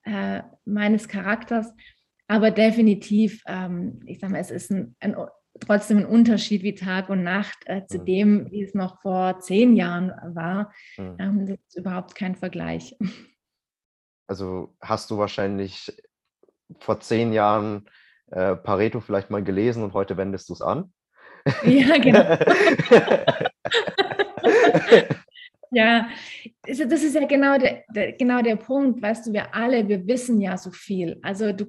äh, meines Charakters. Aber definitiv, ähm, ich sage mal, es ist ein, ein, trotzdem ein Unterschied wie Tag und Nacht äh, zu mhm. dem, wie es noch vor zehn Jahren war. Mhm. Ähm, das ist überhaupt kein Vergleich. Also hast du wahrscheinlich vor zehn Jahren äh, Pareto vielleicht mal gelesen und heute wendest du es an? Ja, genau. ja, das ist ja genau der, der, genau der Punkt, weißt du, wir alle, wir wissen ja so viel. Also du,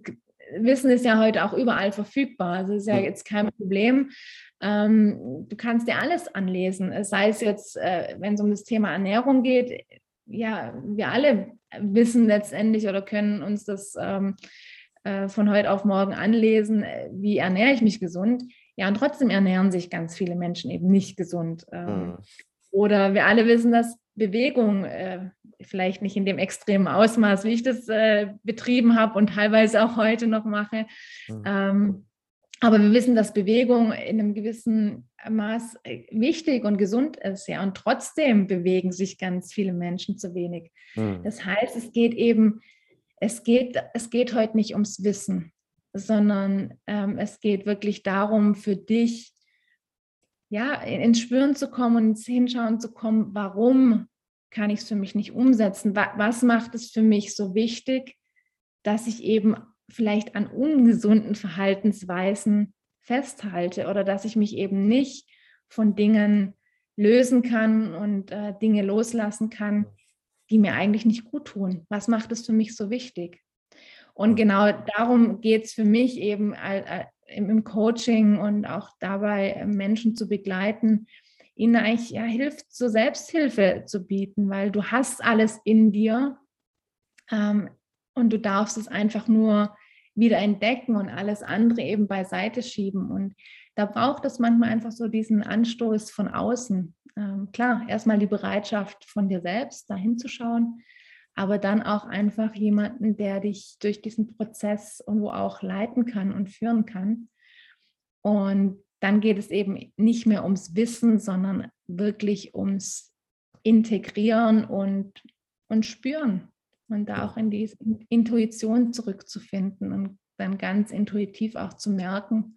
Wissen ist ja heute auch überall verfügbar. Also ist ja jetzt kein Problem. Ähm, du kannst dir alles anlesen, sei es jetzt, äh, wenn es um das Thema Ernährung geht. Ja, wir alle wissen letztendlich oder können uns das ähm, äh, von heute auf morgen anlesen, äh, wie ernähre ich mich gesund. Ja, und trotzdem ernähren sich ganz viele Menschen eben nicht gesund. Mhm. Oder wir alle wissen, dass Bewegung äh, vielleicht nicht in dem extremen Ausmaß, wie ich das äh, betrieben habe und teilweise auch heute noch mache. Mhm. Ähm, aber wir wissen, dass Bewegung in einem gewissen Maß äh, wichtig und gesund ist, ja. Und trotzdem bewegen sich ganz viele Menschen zu wenig. Mhm. Das heißt, es geht eben, es geht, es geht heute nicht ums Wissen sondern ähm, es geht wirklich darum, für dich ja, ins Spüren zu kommen und ins Hinschauen zu kommen, warum kann ich es für mich nicht umsetzen? Was macht es für mich so wichtig, dass ich eben vielleicht an ungesunden Verhaltensweisen festhalte oder dass ich mich eben nicht von Dingen lösen kann und äh, Dinge loslassen kann, die mir eigentlich nicht gut tun. Was macht es für mich so wichtig? Und genau darum geht es für mich eben im Coaching und auch dabei, Menschen zu begleiten, ihnen eigentlich ja, hilft, zur Selbsthilfe zu bieten, weil du hast alles in dir ähm, und du darfst es einfach nur wieder entdecken und alles andere eben beiseite schieben. Und da braucht es manchmal einfach so diesen Anstoß von außen. Ähm, klar, erstmal die Bereitschaft von dir selbst, da hinzuschauen, aber dann auch einfach jemanden, der dich durch diesen Prozess irgendwo auch leiten kann und führen kann. Und dann geht es eben nicht mehr ums Wissen, sondern wirklich ums Integrieren und, und Spüren und da auch in die Intuition zurückzufinden und dann ganz intuitiv auch zu merken,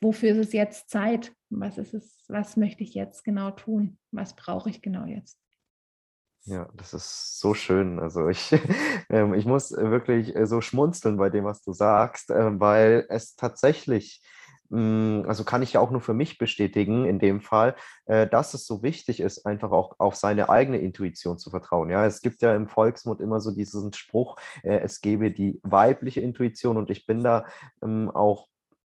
wofür ist es jetzt Zeit? Was ist es, was möchte ich jetzt genau tun? Was brauche ich genau jetzt? Ja, das ist so schön. Also ich, ähm, ich muss wirklich äh, so schmunzeln bei dem, was du sagst, äh, weil es tatsächlich hm, also kann ich ja auch nur für mich bestätigen in dem Fall, äh, dass es so wichtig ist, einfach auch auf seine eigene Intuition zu vertrauen. Ja, es gibt ja im Volksmund immer so diesen Spruch, es gebe die weibliche Intuition und ich bin da ähm, auch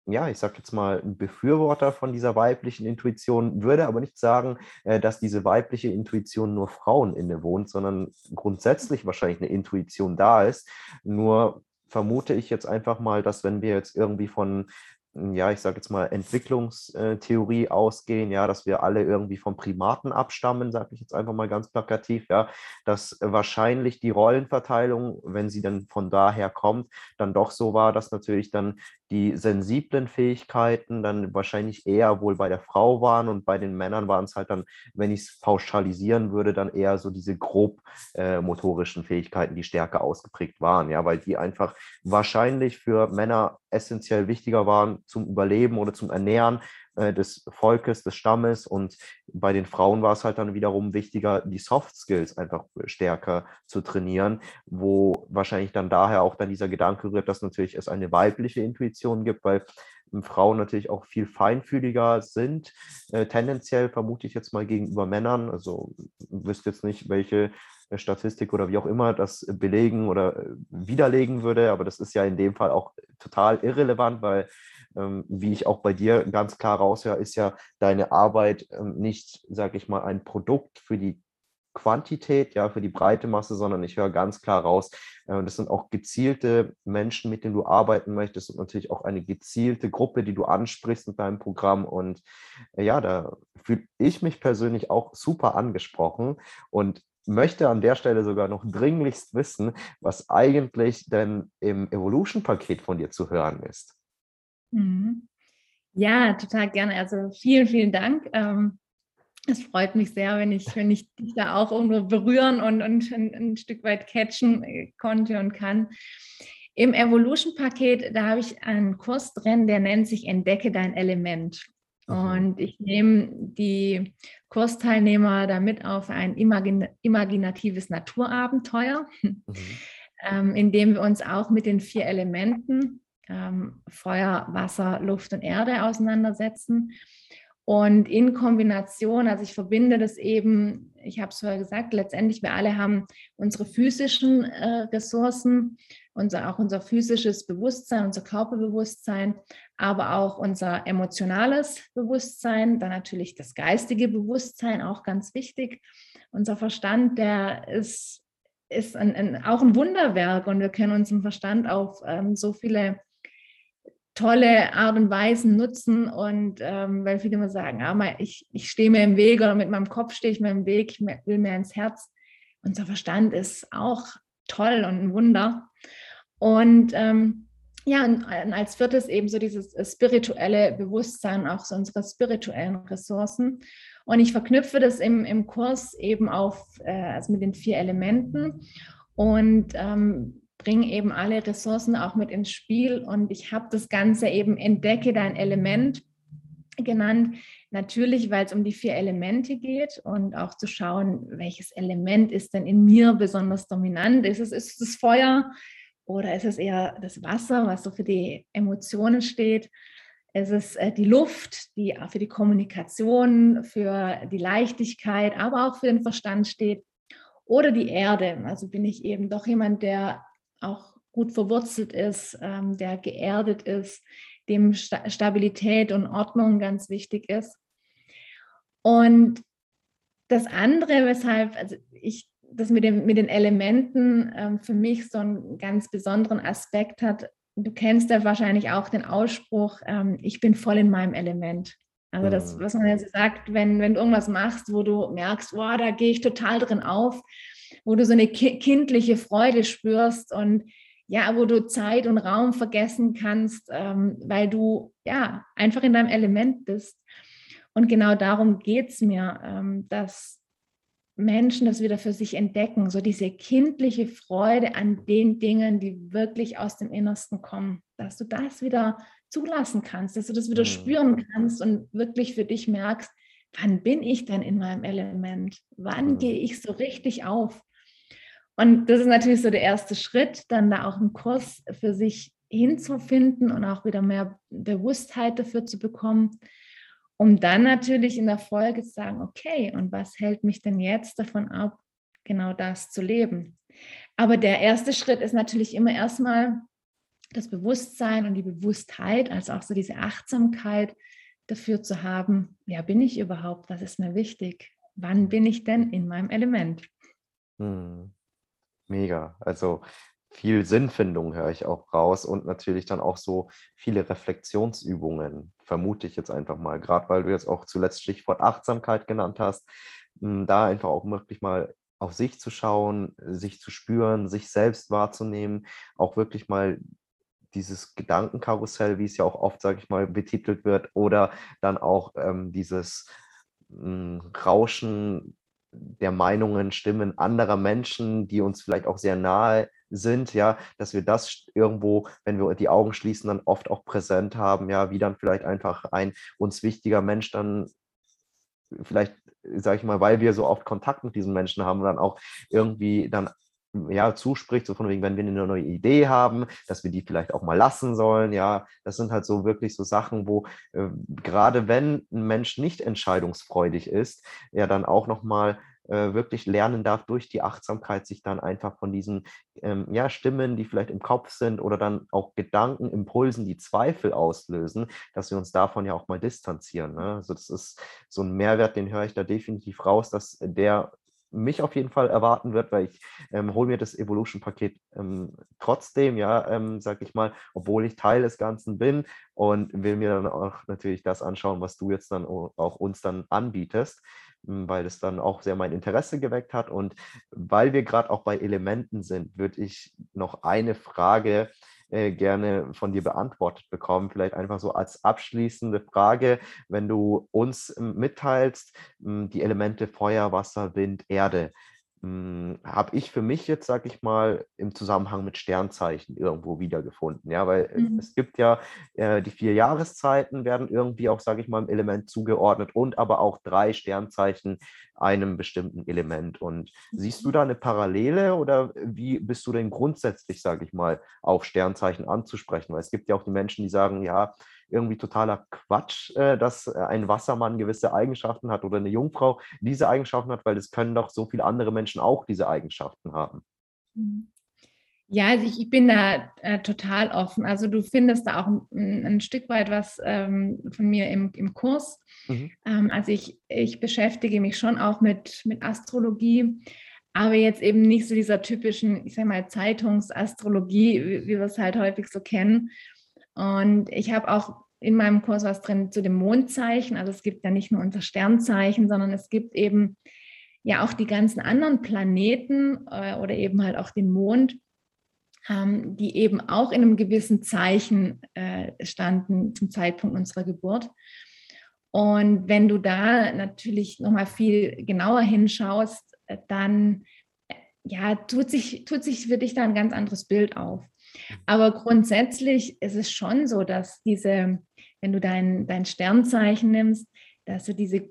ja, ich sage jetzt mal, ein Befürworter von dieser weiblichen Intuition, würde aber nicht sagen, äh, dass diese weibliche Intuition nur Frauen innewohnt, sondern grundsätzlich wahrscheinlich eine Intuition da ist. Nur vermute ich jetzt einfach mal, dass wenn wir jetzt irgendwie von ja, ich sage jetzt mal, Entwicklungstheorie ausgehen, ja, dass wir alle irgendwie vom Primaten abstammen, sage ich jetzt einfach mal ganz plakativ, ja, dass wahrscheinlich die Rollenverteilung, wenn sie dann von daher kommt, dann doch so war, dass natürlich dann die sensiblen Fähigkeiten dann wahrscheinlich eher wohl bei der Frau waren und bei den Männern waren es halt dann, wenn ich es pauschalisieren würde, dann eher so diese grob äh, motorischen Fähigkeiten, die stärker ausgeprägt waren, ja, weil die einfach wahrscheinlich für Männer essentiell wichtiger waren zum Überleben oder zum Ernähren äh, des Volkes, des Stammes. Und bei den Frauen war es halt dann wiederum wichtiger, die Soft Skills einfach stärker zu trainieren, wo wahrscheinlich dann daher auch dann dieser Gedanke rührt, dass natürlich es eine weibliche Intuition gibt, weil Frauen natürlich auch viel feinfühliger sind, äh, tendenziell vermute ich jetzt mal gegenüber Männern. Also wüsste jetzt nicht, welche Statistik oder wie auch immer das belegen oder äh, widerlegen würde. Aber das ist ja in dem Fall auch total irrelevant, weil, ähm, wie ich auch bei dir ganz klar raushöre, ist ja deine Arbeit ähm, nicht, sage ich mal, ein Produkt für die Quantität, ja, für die breite Masse, sondern ich höre ganz klar raus, äh, das sind auch gezielte Menschen, mit denen du arbeiten möchtest und natürlich auch eine gezielte Gruppe, die du ansprichst mit deinem Programm. Und äh, ja, da fühle ich mich persönlich auch super angesprochen. Und möchte an der Stelle sogar noch dringlichst wissen, was eigentlich denn im Evolution-Paket von dir zu hören ist. Mhm. Ja, total gerne. Also vielen, vielen Dank. Ähm, es freut mich sehr, wenn ich, wenn ich dich da auch irgendwo berühren und, und ein, ein Stück weit catchen äh, konnte und kann. Im Evolution-Paket, da habe ich einen Kurs drin, der nennt sich Entdecke dein Element. Und ich nehme die Kursteilnehmer damit auf ein imagin imaginatives Naturabenteuer, mhm. ähm, in dem wir uns auch mit den vier Elementen ähm, Feuer, Wasser, Luft und Erde auseinandersetzen. Und in Kombination, also ich verbinde das eben, ich habe es vorher gesagt, letztendlich wir alle haben unsere physischen äh, Ressourcen, unser, auch unser physisches Bewusstsein, unser Körperbewusstsein, aber auch unser emotionales Bewusstsein, dann natürlich das geistige Bewusstsein, auch ganz wichtig. Unser Verstand, der ist, ist ein, ein, auch ein Wunderwerk und wir können unseren Verstand auf ähm, so viele tolle Art und Weisen nutzen und ähm, weil viele immer sagen, ah, ich, ich stehe mir im Weg oder mit meinem Kopf stehe ich mir im Weg, ich will mir ins Herz. Unser Verstand ist auch toll und ein Wunder. Und ähm, ja, und als viertes eben so dieses äh, spirituelle Bewusstsein, auch so unsere spirituellen Ressourcen. Und ich verknüpfe das im, im Kurs eben auf, äh, also mit den vier Elementen und ähm, bringe eben alle Ressourcen auch mit ins Spiel. Und ich habe das Ganze eben Entdecke dein Element genannt. Natürlich, weil es um die vier Elemente geht und auch zu schauen, welches Element ist denn in mir besonders dominant. Ist es ist das Feuer? Oder ist es eher das Wasser, was so für die Emotionen steht? Ist es äh, die Luft, die für die Kommunikation, für die Leichtigkeit, aber auch für den Verstand steht? Oder die Erde? Also bin ich eben doch jemand, der auch gut verwurzelt ist, ähm, der geerdet ist, dem Stabilität und Ordnung ganz wichtig ist. Und das andere, weshalb also ich das mit, dem, mit den Elementen ähm, für mich so einen ganz besonderen Aspekt hat. Du kennst ja wahrscheinlich auch den Ausspruch, ähm, ich bin voll in meinem Element. Also das, mhm. was man jetzt sagt, wenn, wenn du irgendwas machst, wo du merkst, wow, da gehe ich total drin auf, wo du so eine ki kindliche Freude spürst und ja, wo du Zeit und Raum vergessen kannst, ähm, weil du ja einfach in deinem Element bist. Und genau darum geht es mir, ähm, dass Menschen das wieder für sich entdecken, so diese kindliche Freude an den Dingen, die wirklich aus dem Innersten kommen, dass du das wieder zulassen kannst, dass du das wieder mhm. spüren kannst und wirklich für dich merkst, wann bin ich denn in meinem Element? Wann mhm. gehe ich so richtig auf? Und das ist natürlich so der erste Schritt, dann da auch einen Kurs für sich hinzufinden und auch wieder mehr Bewusstheit dafür zu bekommen, um dann natürlich in der Folge zu sagen, okay, und was hält mich denn jetzt davon ab, genau das zu leben? Aber der erste Schritt ist natürlich immer erstmal das Bewusstsein und die Bewusstheit, also auch so diese Achtsamkeit dafür zu haben, wer bin ich überhaupt, was ist mir wichtig, wann bin ich denn in meinem Element? Hm. Mega. Also viel Sinnfindung höre ich auch raus und natürlich dann auch so viele Reflexionsübungen, vermute ich jetzt einfach mal, gerade weil du jetzt auch zuletzt Stichwort Achtsamkeit genannt hast, hm, da einfach auch wirklich mal auf sich zu schauen, sich zu spüren, sich selbst wahrzunehmen, auch wirklich mal dieses Gedankenkarussell, wie es ja auch oft, sage ich mal, betitelt wird, oder dann auch ähm, dieses hm, Rauschen der Meinungen, Stimmen anderer Menschen, die uns vielleicht auch sehr nahe sind, ja, dass wir das irgendwo, wenn wir die Augen schließen, dann oft auch präsent haben, ja, wie dann vielleicht einfach ein uns wichtiger Mensch dann vielleicht, sage ich mal, weil wir so oft Kontakt mit diesen Menschen haben, dann auch irgendwie dann ja, zuspricht, so von wegen, wenn wir eine neue Idee haben, dass wir die vielleicht auch mal lassen sollen, ja, das sind halt so wirklich so Sachen, wo äh, gerade wenn ein Mensch nicht entscheidungsfreudig ist, er dann auch nochmal äh, wirklich lernen darf, durch die Achtsamkeit sich dann einfach von diesen ähm, ja, Stimmen, die vielleicht im Kopf sind oder dann auch Gedanken, Impulsen, die Zweifel auslösen, dass wir uns davon ja auch mal distanzieren. Ne? Also das ist so ein Mehrwert, den höre ich da definitiv raus, dass der mich auf jeden Fall erwarten wird, weil ich ähm, hole mir das Evolution-Paket ähm, trotzdem, ja, ähm, sag ich mal, obwohl ich Teil des Ganzen bin und will mir dann auch natürlich das anschauen, was du jetzt dann auch uns dann anbietest, weil es dann auch sehr mein Interesse geweckt hat und weil wir gerade auch bei Elementen sind, würde ich noch eine Frage äh, gerne von dir beantwortet bekommen. Vielleicht einfach so als abschließende Frage, wenn du uns ähm, mitteilst, hm, die Elemente Feuer, Wasser, Wind, Erde. Hm, habe ich für mich jetzt, sag ich mal, im Zusammenhang mit Sternzeichen irgendwo wiedergefunden. Ja, weil mhm. es gibt ja äh, die vier Jahreszeiten werden irgendwie auch, sage ich mal, im Element zugeordnet und aber auch drei Sternzeichen einem bestimmten Element. Und siehst du mhm. da eine Parallele oder wie bist du denn grundsätzlich, sage ich mal, auf Sternzeichen anzusprechen? Weil es gibt ja auch die Menschen, die sagen, ja, irgendwie totaler Quatsch, äh, dass äh, ein Wassermann gewisse Eigenschaften hat oder eine Jungfrau diese Eigenschaften hat, weil es können doch so viele andere Menschen auch diese Eigenschaften haben. Mhm. Ja, also ich, ich bin da äh, total offen. Also du findest da auch ein, ein Stück weit was ähm, von mir im, im Kurs. Mhm. Ähm, also ich, ich beschäftige mich schon auch mit, mit Astrologie, aber jetzt eben nicht so dieser typischen, ich sage mal, Zeitungsastrologie, wie, wie wir es halt häufig so kennen, und ich habe auch in meinem Kurs was drin zu dem Mondzeichen. Also es gibt ja nicht nur unser Sternzeichen, sondern es gibt eben ja auch die ganzen anderen Planeten äh, oder eben halt auch den Mond, ähm, die eben auch in einem gewissen Zeichen äh, standen zum Zeitpunkt unserer Geburt. Und wenn du da natürlich nochmal viel genauer hinschaust, äh, dann äh, ja, tut sich, tut sich für dich da ein ganz anderes Bild auf. Aber grundsätzlich ist es schon so, dass diese, wenn du dein, dein Sternzeichen nimmst, dass du diese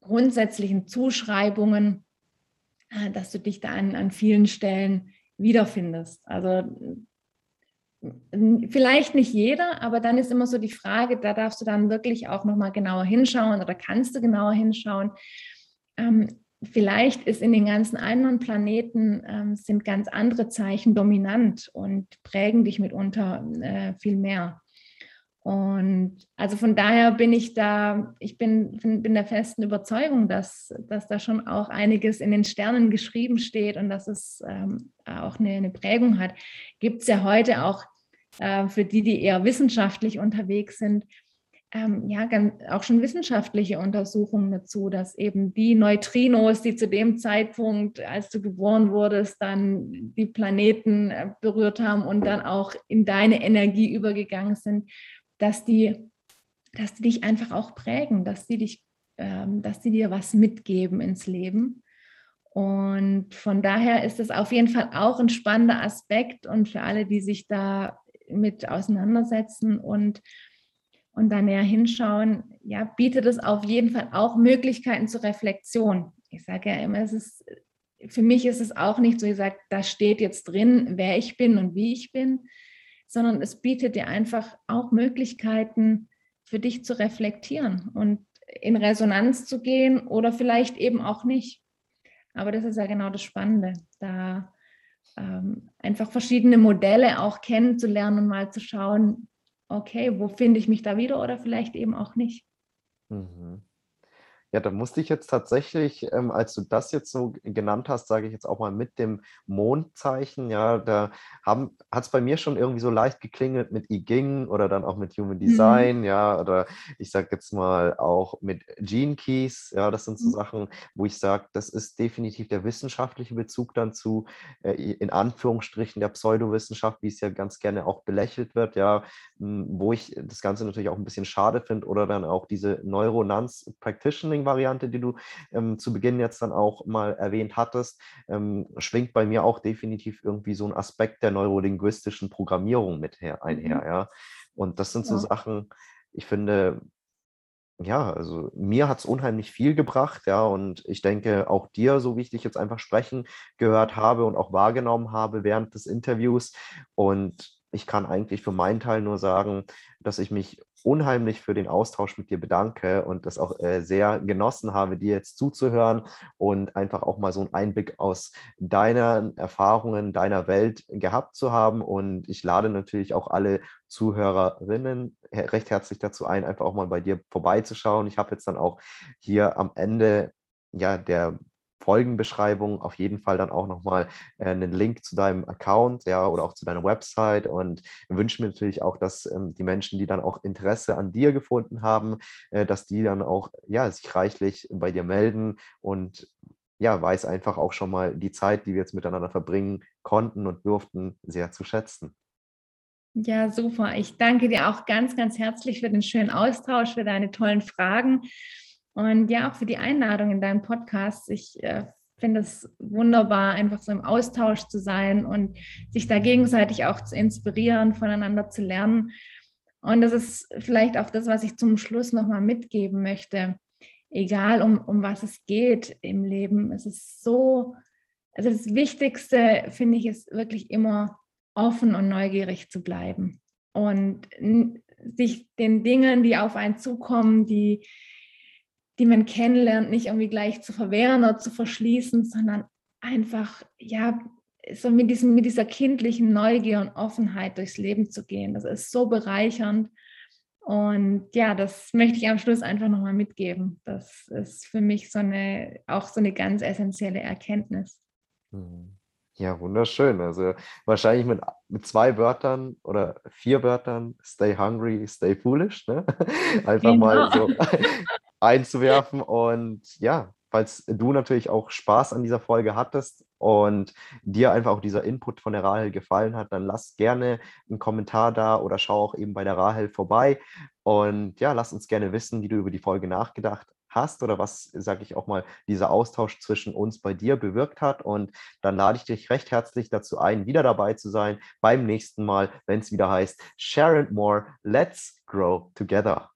grundsätzlichen Zuschreibungen, äh, dass du dich da an, an vielen Stellen wiederfindest. Also vielleicht nicht jeder, aber dann ist immer so die Frage, da darfst du dann wirklich auch nochmal genauer hinschauen oder kannst du genauer hinschauen. Ähm, vielleicht ist in den ganzen anderen Planeten ähm, sind ganz andere Zeichen dominant und prägen dich mitunter äh, viel mehr. Und also von daher bin ich da, ich bin, bin, der festen Überzeugung, dass, dass da schon auch einiges in den Sternen geschrieben steht und dass es ähm, auch eine, eine, Prägung hat. Gibt es ja heute auch äh, für die, die eher wissenschaftlich unterwegs sind, ähm, ja, auch schon wissenschaftliche Untersuchungen dazu, dass eben die Neutrinos, die zu dem Zeitpunkt, als du geboren wurdest, dann die Planeten äh, berührt haben und dann auch in deine Energie übergegangen sind, dass die, dass die dich einfach auch prägen, dass die dich, ähm, dass die dir was mitgeben ins Leben. Und von daher ist es auf jeden Fall auch ein spannender Aspekt und für alle, die sich da mit auseinandersetzen und und da näher hinschauen, ja, bietet es auf jeden Fall auch Möglichkeiten zur Reflexion. Ich sage ja immer, es ist, für mich ist es auch nicht so, sage, da steht jetzt drin, wer ich bin und wie ich bin, sondern es bietet dir einfach auch Möglichkeiten für dich zu reflektieren und in Resonanz zu gehen oder vielleicht eben auch nicht. Aber das ist ja genau das Spannende, da ähm, einfach verschiedene Modelle auch kennenzulernen und mal zu schauen, okay, wo finde ich mich da wieder oder vielleicht eben auch nicht. Mhm. Ja, da musste ich jetzt tatsächlich, ähm, als du das jetzt so genannt hast, sage ich jetzt auch mal mit dem Mondzeichen, ja, da hat es bei mir schon irgendwie so leicht geklingelt mit I Ging oder dann auch mit Human mhm. Design, mhm. ja, oder ich sage jetzt mal auch mit Gene Keys, ja, das sind so mhm. Sachen, wo ich sage, das ist definitiv der wissenschaftliche Bezug dann zu, äh, in Anführungsstrichen, der Pseudowissenschaft, wie es ja ganz gerne auch belächelt wird, ja, wo ich das Ganze natürlich auch ein bisschen schade finde oder dann auch diese Neuronanz Practitioning variante die du ähm, zu Beginn jetzt dann auch mal erwähnt hattest, ähm, schwingt bei mir auch definitiv irgendwie so ein Aspekt der neurolinguistischen Programmierung mit her, einher. Mhm. Ja? Und das sind so ja. Sachen, ich finde, ja, also mir hat es unheimlich viel gebracht, ja, und ich denke auch dir, so wie ich dich jetzt einfach sprechen gehört habe und auch wahrgenommen habe während des Interviews. Und ich kann eigentlich für meinen Teil nur sagen, dass ich mich unheimlich für den Austausch mit dir bedanke und das auch äh, sehr genossen habe, dir jetzt zuzuhören und einfach auch mal so einen Einblick aus deinen Erfahrungen, deiner Welt gehabt zu haben. Und ich lade natürlich auch alle Zuhörerinnen recht herzlich dazu ein, einfach auch mal bei dir vorbeizuschauen. Ich habe jetzt dann auch hier am Ende ja, der Folgenbeschreibung auf jeden Fall dann auch nochmal äh, einen Link zu deinem Account, ja, oder auch zu deiner Website und wünsche mir natürlich auch, dass ähm, die Menschen, die dann auch Interesse an dir gefunden haben, äh, dass die dann auch, ja, sich reichlich bei dir melden und ja, weiß einfach auch schon mal die Zeit, die wir jetzt miteinander verbringen konnten und durften, sehr zu schätzen. Ja, super. Ich danke dir auch ganz, ganz herzlich für den schönen Austausch, für deine tollen Fragen und ja, auch für die Einladung in deinen Podcast. Ich äh, finde es wunderbar, einfach so im Austausch zu sein und sich da gegenseitig auch zu inspirieren, voneinander zu lernen. Und das ist vielleicht auch das, was ich zum Schluss nochmal mitgeben möchte. Egal, um, um was es geht im Leben, es ist so, also das Wichtigste, finde ich, ist wirklich immer offen und neugierig zu bleiben und sich den Dingen, die auf einen zukommen, die, die man kennenlernt, nicht irgendwie gleich zu verwehren oder zu verschließen, sondern einfach, ja, so mit, diesem, mit dieser kindlichen Neugier und Offenheit durchs Leben zu gehen. Das ist so bereichernd. Und ja, das möchte ich am Schluss einfach nochmal mitgeben. Das ist für mich so eine, auch so eine ganz essentielle Erkenntnis. Mhm. Ja, wunderschön. Also wahrscheinlich mit, mit zwei Wörtern oder vier Wörtern, stay hungry, stay foolish. Ne? Einfach genau. mal so einzuwerfen. Und ja, falls du natürlich auch Spaß an dieser Folge hattest und dir einfach auch dieser Input von der Rahel gefallen hat, dann lass gerne einen Kommentar da oder schau auch eben bei der Rahel vorbei. Und ja, lass uns gerne wissen, wie du über die Folge nachgedacht hast oder was, sage ich auch mal, dieser Austausch zwischen uns bei dir bewirkt hat. Und dann lade ich dich recht herzlich dazu ein, wieder dabei zu sein beim nächsten Mal, wenn es wieder heißt Share and More, Let's Grow Together.